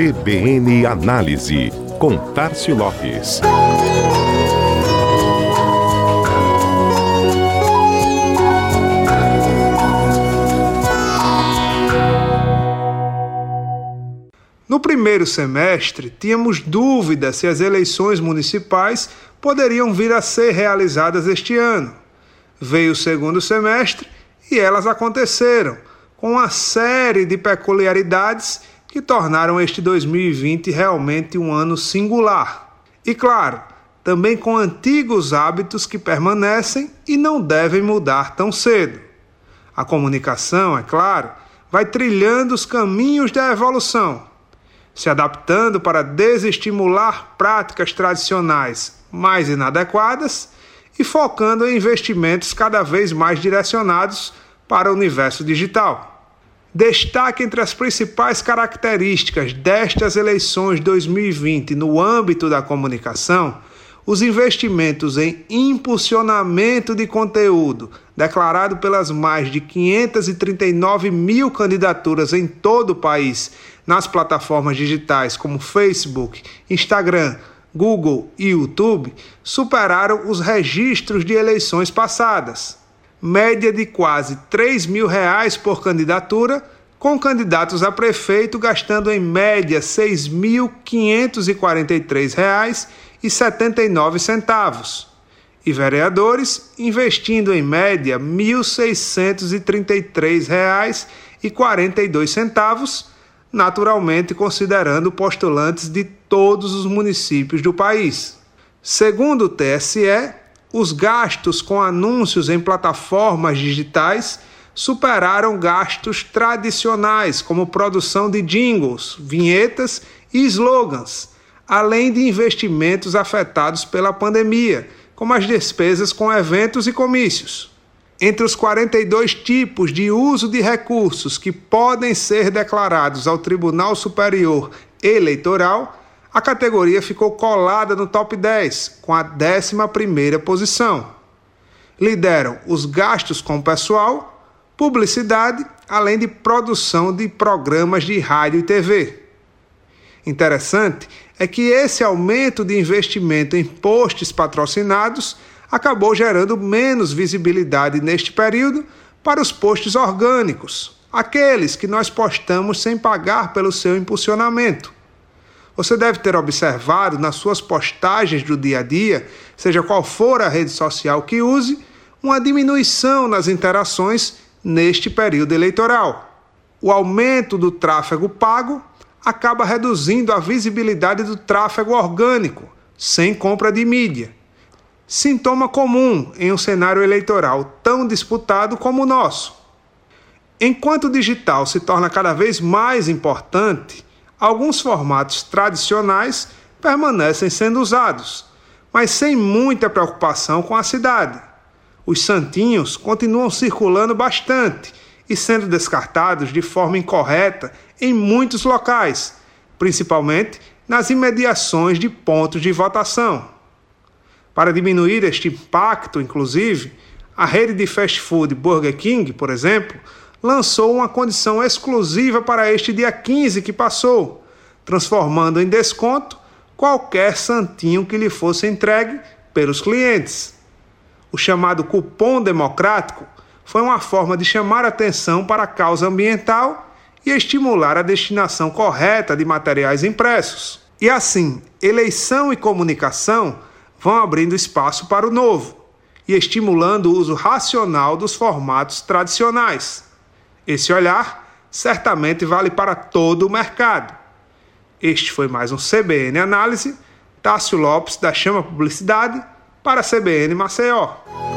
CBN Análise, com Tarcio Lopes. No primeiro semestre, tínhamos dúvida se as eleições municipais poderiam vir a ser realizadas este ano. Veio o segundo semestre e elas aconteceram, com uma série de peculiaridades que tornaram este 2020 realmente um ano singular. E claro, também com antigos hábitos que permanecem e não devem mudar tão cedo. A comunicação, é claro, vai trilhando os caminhos da evolução se adaptando para desestimular práticas tradicionais mais inadequadas e focando em investimentos cada vez mais direcionados para o universo digital. Destaque entre as principais características destas eleições 2020 no âmbito da comunicação os investimentos em impulsionamento de conteúdo, declarado pelas mais de 539 mil candidaturas em todo o país nas plataformas digitais como Facebook, Instagram, Google e YouTube, superaram os registros de eleições passadas. Média de quase 3 mil reais por candidatura, com candidatos a prefeito gastando em média R$ 6.543 e 79 centavos, e vereadores investindo em média R$ 1.633,42, naturalmente considerando postulantes de todos os municípios do país. Segundo o TSE, os gastos com anúncios em plataformas digitais superaram gastos tradicionais, como produção de jingles, vinhetas e slogans além de investimentos afetados pela pandemia, como as despesas com eventos e comícios. Entre os 42 tipos de uso de recursos que podem ser declarados ao Tribunal Superior Eleitoral, a categoria ficou colada no top 10, com a 11ª posição. Lideram os gastos com pessoal, publicidade, além de produção de programas de rádio e TV. Interessante é que esse aumento de investimento em posts patrocinados acabou gerando menos visibilidade neste período para os posts orgânicos, aqueles que nós postamos sem pagar pelo seu impulsionamento. Você deve ter observado nas suas postagens do dia a dia, seja qual for a rede social que use, uma diminuição nas interações neste período eleitoral. O aumento do tráfego pago acaba reduzindo a visibilidade do tráfego orgânico, sem compra de mídia. Sintoma comum em um cenário eleitoral tão disputado como o nosso. Enquanto o digital se torna cada vez mais importante, alguns formatos tradicionais permanecem sendo usados, mas sem muita preocupação com a cidade. Os santinhos continuam circulando bastante e sendo descartados de forma incorreta em muitos locais, principalmente nas imediações de pontos de votação. Para diminuir este impacto, inclusive, a rede de fast food Burger King, por exemplo, lançou uma condição exclusiva para este dia 15 que passou, transformando em desconto qualquer santinho que lhe fosse entregue pelos clientes. O chamado cupom democrático foi uma forma de chamar atenção para a causa ambiental e estimular a destinação correta de materiais impressos. E assim, eleição e comunicação vão abrindo espaço para o novo e estimulando o uso racional dos formatos tradicionais. Esse olhar certamente vale para todo o mercado. Este foi mais um CBN Análise. Tássio Lopes, da Chama Publicidade, para CBN Maceió.